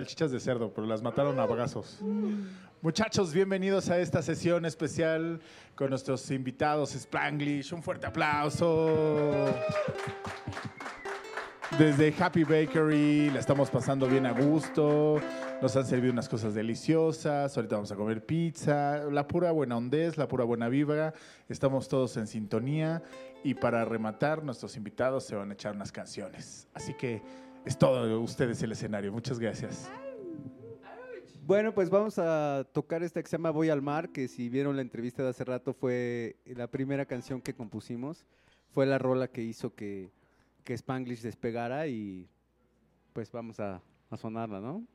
salchichas de cerdo, pero las mataron a bagazos. Muchachos, bienvenidos a esta sesión especial con nuestros invitados Spanglish. Un fuerte aplauso. Desde Happy Bakery, la estamos pasando bien a gusto. Nos han servido unas cosas deliciosas. Ahorita vamos a comer pizza. La pura buena ondez, la pura buena vibra. Estamos todos en sintonía. Y para rematar, nuestros invitados se van a echar unas canciones. Así que es todo ustedes el escenario. Muchas gracias. Bueno, pues vamos a tocar esta que se llama Voy al Mar, que si vieron la entrevista de hace rato fue la primera canción que compusimos. Fue la rola que hizo que, que Spanglish despegara y pues vamos a, a sonarla, ¿no?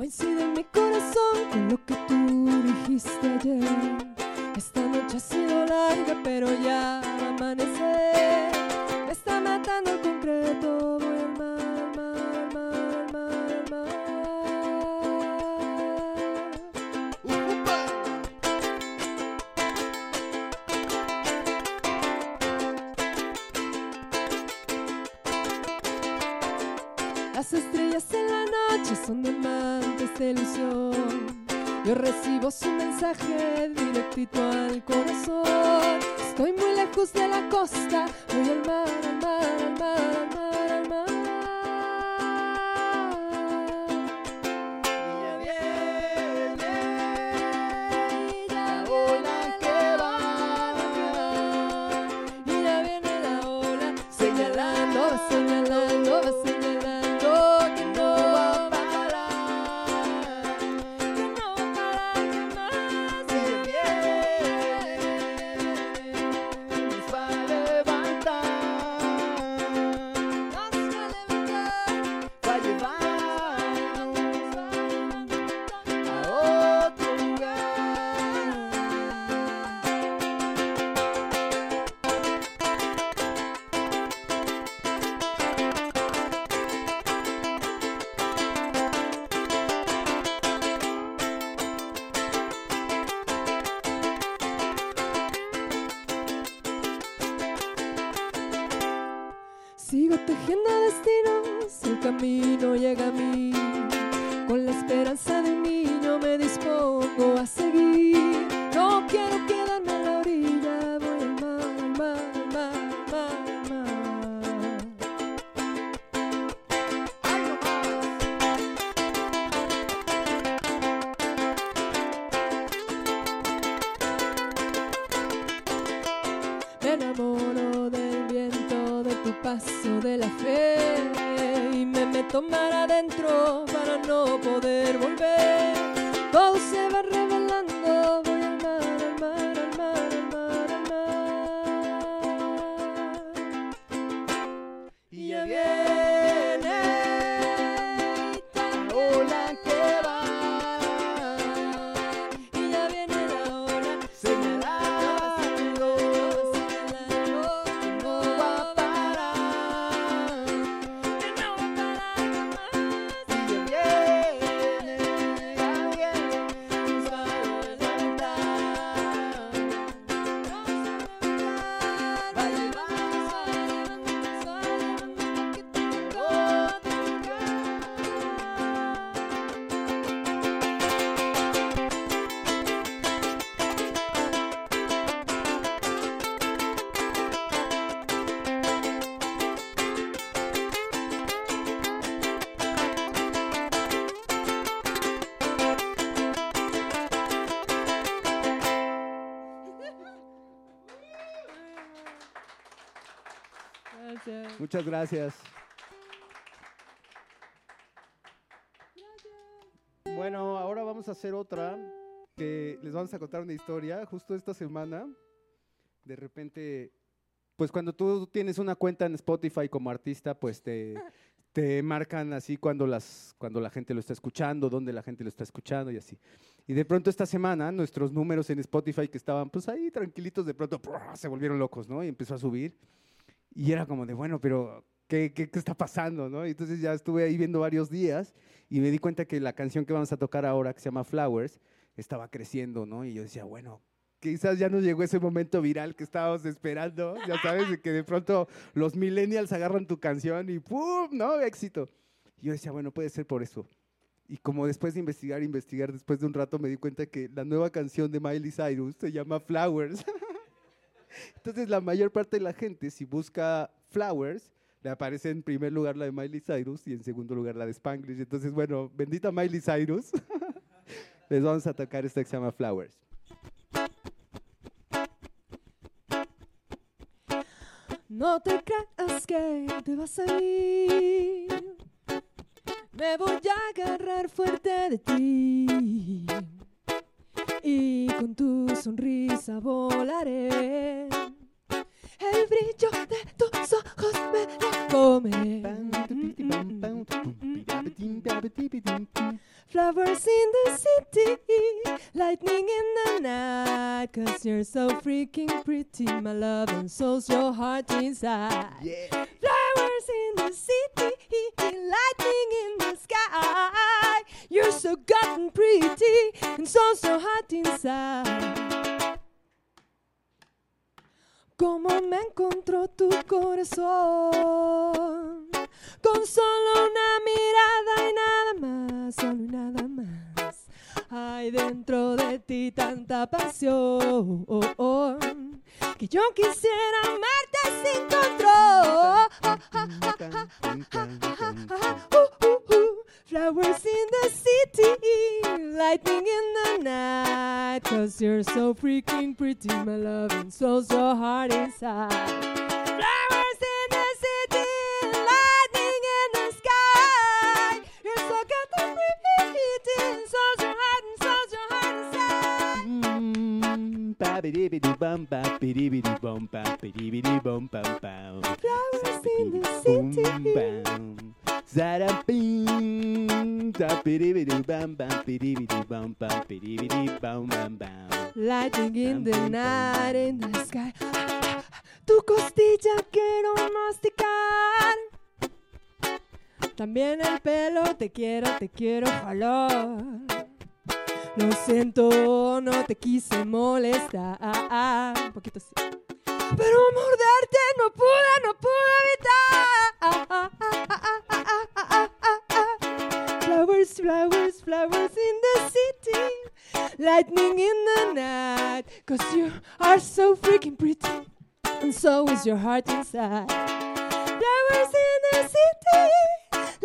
Coincide en mi corazón con lo que tú dijiste ayer. Esta noche ha sido larga, pero ya va a amanecer. Me está matando el concreto. Ilusión. Yo recibo su mensaje directito al corazón. Estoy muy lejos de la costa, mar, al mar, al mar, al mar, al mar. Esperanza de niño me dispongo a seguir. Muchas gracias. Bueno, ahora vamos a hacer otra que les vamos a contar una historia. Justo esta semana, de repente pues cuando tú tienes una cuenta en Spotify como artista, pues te, te marcan así cuando, las, cuando la gente lo está escuchando, dónde la gente lo está escuchando y así. Y de pronto esta semana nuestros números en Spotify que estaban pues ahí tranquilitos, de pronto se volvieron locos, ¿no? Y empezó a subir. Y era como de, bueno, pero ¿qué, qué, qué está pasando, no? Y entonces ya estuve ahí viendo varios días y me di cuenta que la canción que vamos a tocar ahora, que se llama Flowers, estaba creciendo, ¿no? Y yo decía, bueno, quizás ya nos llegó ese momento viral que estábamos esperando, ya sabes, de que de pronto los millennials agarran tu canción y ¡pum! ¿no? Éxito. Y yo decía, bueno, puede ser por eso. Y como después de investigar, investigar, después de un rato me di cuenta que la nueva canción de Miley Cyrus se llama Flowers. Entonces la mayor parte de la gente, si busca Flowers, le aparece en primer lugar la de Miley Cyrus y en segundo lugar la de Spanglish. Entonces, bueno, bendita Miley Cyrus. Les vamos a tocar esta que se llama Flowers. No te creas que te vas a ir. Me voy a agarrar fuerte de ti. Y con tu sonrisa volaré. El brillo de tus ojos me la come. Flowers in the city, lightning in the night. Cause you're so freaking pretty, my love, and so's your heart inside. Yeah. Flowers in the city, lightning in. So gotten pretty, and so's your heart inside. ¿Cómo me encontró tu corazón? Con solo una mirada y nada más, solo y nada más. Hay dentro de ti tanta pasión que yo quisiera amarte sin control. Flowers in the city, lightning in the night. Cause you're so freaking pretty, my love, and so, so hard inside. Flowers in the city, lightning in the sky. You're so goddamn pretty, and so's your heart, and so's your heart inside. Mm, ba-bi-di-bi-di-bum, ba-bi-di-bi-di-bum, ba-bi-di-bi-di-bum, bum, bum. Flowers in the Boom, city. bam. Lightning in the night in the sky. Tu costilla quiero masticar. También el pelo te quiero, te quiero jalar. Lo siento, no te quise molestar. Un poquito así. Pero morderte no pude, no pude evitar. Flowers, flowers, flowers in the city. Lightning in the night. Cause you are so freaking pretty. And so is your heart inside. Flowers in the city.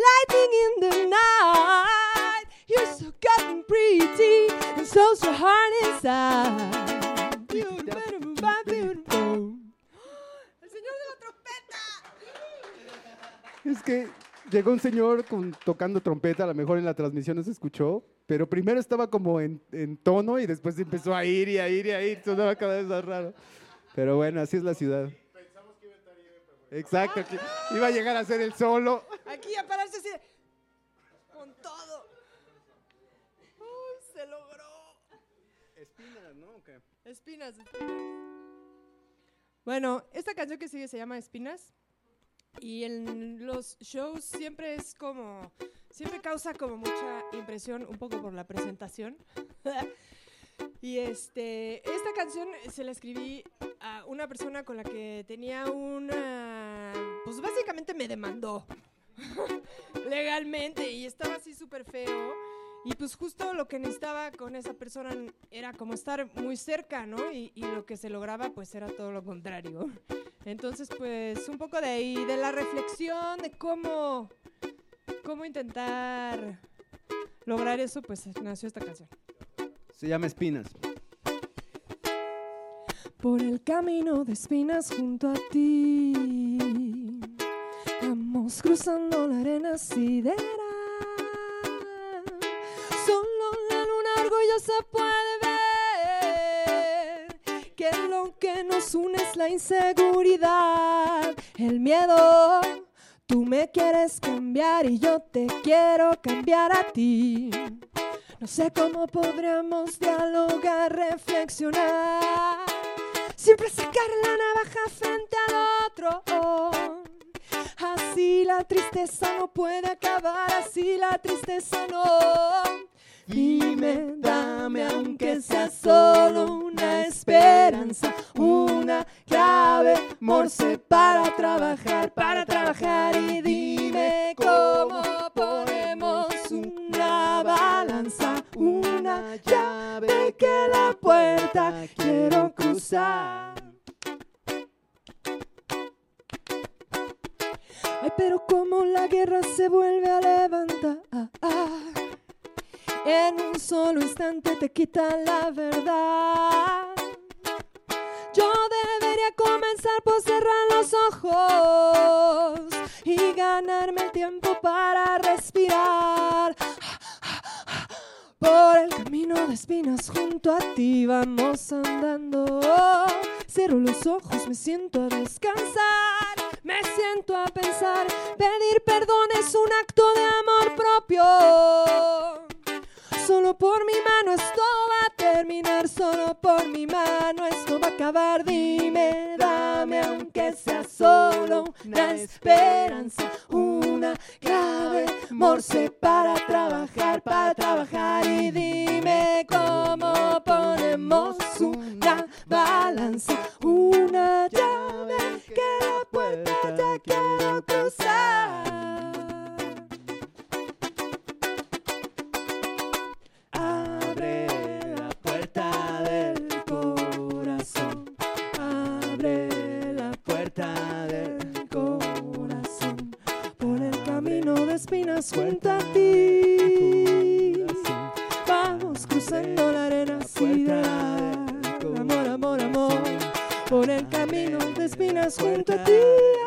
Lightning in the night. You're so goddamn pretty. And so's your heart inside. El señor de la trompeta. Es que llegó un señor con- tocando trompeta, a lo mejor en la transmisión no se escuchó, pero primero estaba como en, en tono y después empezó a ir y a ir y a ir, sonaba cada vez más raro. Pero bueno, así es la ciudad. Exacto, que iba a llegar a ser el solo. Aquí a pararse así. Con todo. Uy, se logró. Espinas, ¿no? Espinas, espinas. Bueno, esta canción que sigue se llama Espinas. Y en los shows siempre es como. Siempre causa como mucha impresión, un poco por la presentación. y este. Esta canción se la escribí a una persona con la que tenía una. Pues básicamente me demandó. legalmente. Y estaba así súper feo. Y pues justo lo que necesitaba con esa persona era como estar muy cerca, ¿no? Y, y lo que se lograba pues era todo lo contrario. Entonces pues un poco de ahí, de la reflexión, de cómo, cómo intentar lograr eso, pues nació esta canción. Se llama Espinas. Por el camino de espinas junto a ti. Vamos cruzando la arena sideral. Orgullosa puede ver que lo que no nos une es la inseguridad, el miedo. Tú me quieres cambiar y yo te quiero cambiar a ti. No sé cómo podríamos dialogar, reflexionar. Siempre sacar la navaja frente al otro. Así la tristeza no puede acabar, así la tristeza no. Dime, dame, aunque sea solo una esperanza, una clave, morse para trabajar, para trabajar. Y dime cómo ponemos una balanza, una llave que la puerta quiero cruzar. Ay, pero como la guerra se vuelve a levantar. En un solo instante te quitan la verdad. Yo debería comenzar por cerrar los ojos y ganarme el tiempo para respirar. Por el camino de espinas junto a ti vamos andando. Cierro los ojos, me siento a descansar. Me siento a pensar, pedir perdón es un acto de amor propio. Por mi mano esto va a terminar, solo por mi mano esto va a acabar. Dime, dame, aunque sea solo una esperanza, una clave, morse para trabajar, para trabajar. Y dime cómo ponemos una balanza, una llave que la puerta ya quiero cruzar. Espinas junto a ti. Vamos cruzando la arena de amor, amor, amor. Por el camino de espinas junto a ti,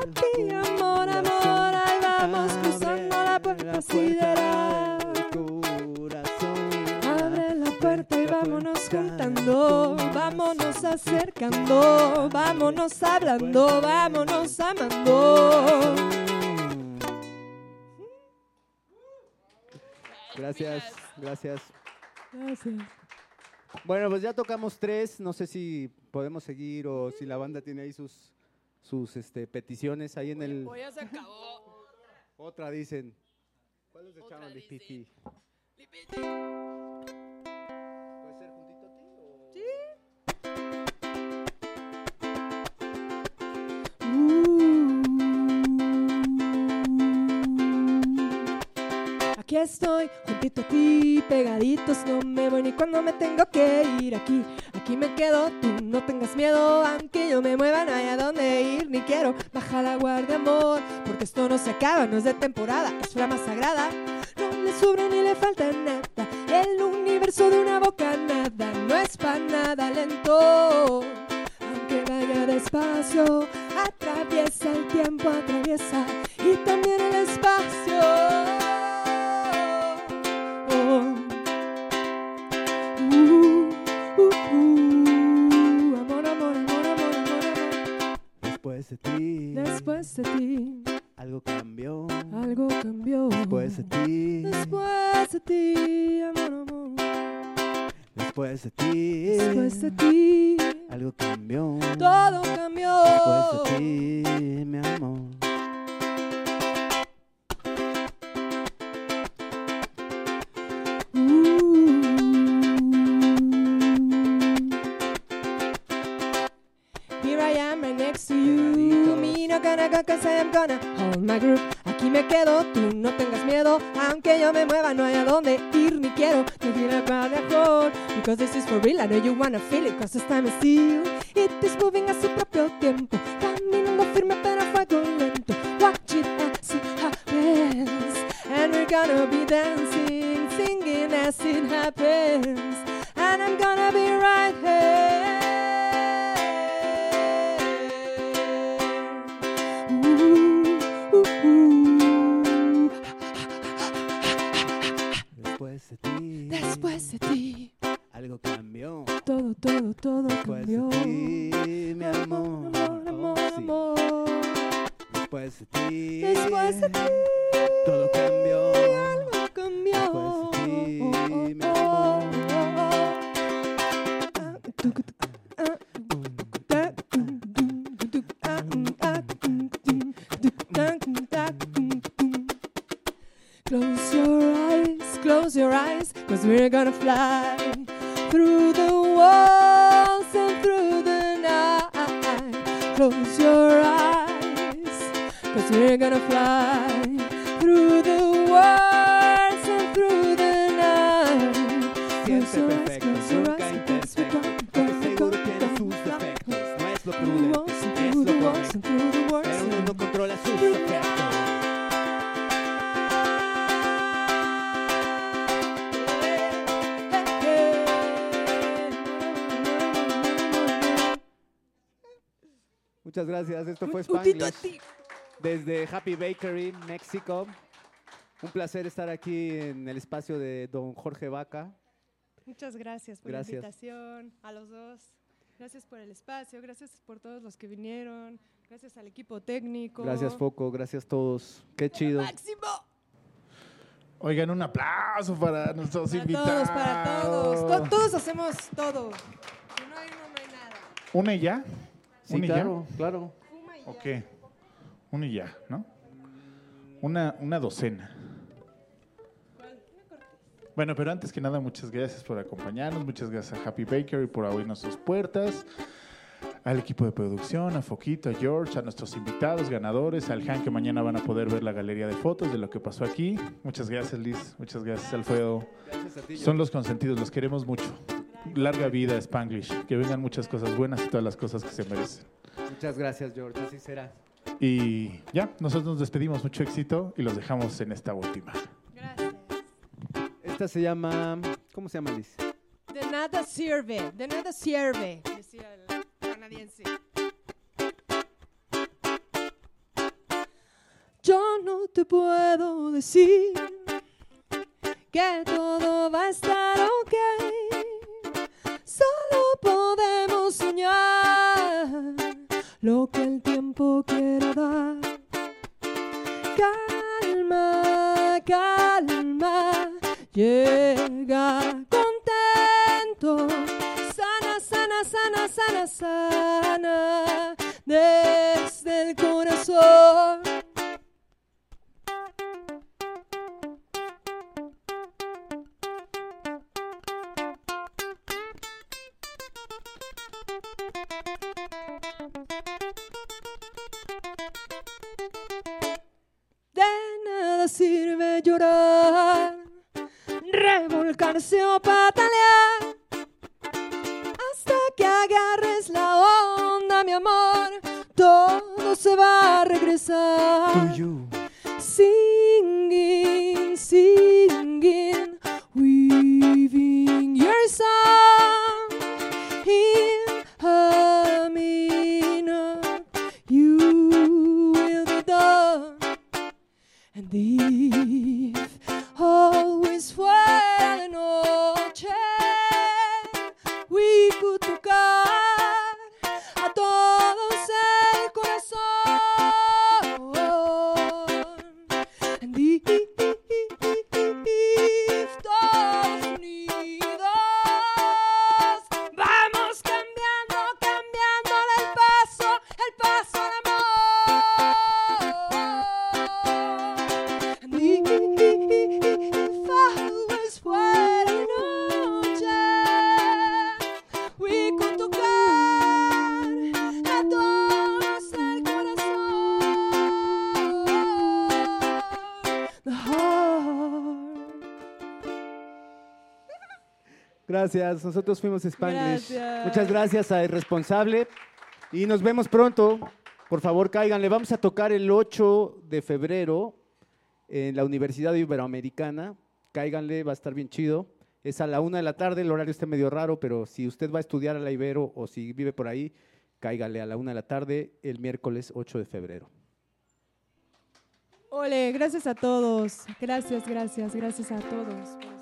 a ti, amor, amor. Ahí vamos cruzando la puerta sideral. Abre la puerta y vámonos juntando, vámonos acercando, vámonos hablando, vámonos amando. Gracias, gracias. Gracias. Bueno, pues ya tocamos tres. No sé si podemos seguir o si la banda tiene ahí sus, sus este, peticiones ahí en el. Pues ya se acabó. Otra dicen. ¿Cuál es de Chano dice. Lipiti? Aquí estoy, juntito a ti, pegaditos, no me voy ni cuando me tengo que ir. Aquí, aquí me quedo, tú no tengas miedo, aunque yo me mueva, no hay a dónde ir, ni quiero bajar la guardia, amor, porque esto no se acaba, no es de temporada, es flama sagrada. No le sobra ni le falta nada, el universo de una boca nada, no es para nada lento. Aunque vaya despacio, atraviesa el tiempo, atraviesa y también el espacio. Después de ti, Algo cambió. algo cambió. Después de ti. Después de ti, amor, amor. Después de ti. Después de ti, Algo cambió. todo cambió. Después de ti, mi amor. My group. Aquí me quedo, tú no tengas miedo. Aunque yo me mueva, no hay a dónde ir ni quiero. Te quiero para mejor. Because this is for real, I know you wanna feel it. Cause this time is still. It is moving a su propio tiempo. Caminando firme pero fuego lento. Watch it as it happens. And we're gonna be dancing, singing as it happens. And I'm gonna be right here. todo cambió. Todo, todo, todo Después cambió. De ti, mi amor, amor, amor, sí. amor. Después de ti. Después de ti. Todo cambió. Cambió. Después de ti, mi amor. Close your eyes, close your eyes, cause we're gonna fly through the walls and through the night. Close your eyes, cause we're gonna fly Muchas gracias. Esto fue ti. desde Happy Bakery, México. Un placer estar aquí en el espacio de don Jorge Vaca. Muchas gracias por Gracias. la invitación a los dos. Gracias por el espacio, gracias por todos los que vinieron, gracias al equipo técnico. Gracias, Foco. Gracias a todos. Qué chido. Máximo. Oigan, un aplauso para nuestros Para invitados. todos, para todos. To- todos hacemos todo. Si no hay uno, no hay nada. ¿Una y ya? Sí, ¿Una y claro, claro. Fuma y ya. Ok. Una y ya, ¿no? Una, una docena. Bueno, pero antes que nada, muchas gracias por acompañarnos, muchas gracias a Happy Bakery por abrirnos sus puertas, al equipo de producción, a Foquito, a George, a nuestros invitados, ganadores, al Han que mañana van a poder ver la galería de fotos de lo que pasó aquí. Muchas gracias Liz, muchas gracias Alfredo. Gracias a ti. Son los consentidos, los queremos mucho. Larga vida Spanglish, que vengan muchas cosas buenas y todas las cosas que se merecen. Muchas gracias, George. Así será. Y ya, nosotros nos despedimos, mucho éxito y los dejamos en esta última. Gracias. Esta se llama. ¿Cómo se llama, Liz? De nada sirve, de nada sirve, decía el canadiense. Yo no te puedo decir que todo va a estar sirve llorar, revolcarse o patalear. Hasta que agarres la onda, mi amor, todo se va a regresar. Singing, singing, Gracias. Nosotros fuimos Spanglish. Gracias. Muchas gracias a Irresponsable. Y nos vemos pronto. Por favor, cáiganle. Vamos a tocar el 8 de febrero en la Universidad Iberoamericana. Cáiganle, va a estar bien chido. Es a la una de la tarde, el horario está medio raro, pero si usted va a estudiar a la Ibero o si vive por ahí, cáigale a la una de la tarde el miércoles 8 de febrero. Ole, gracias a todos. Gracias, gracias, gracias a todos.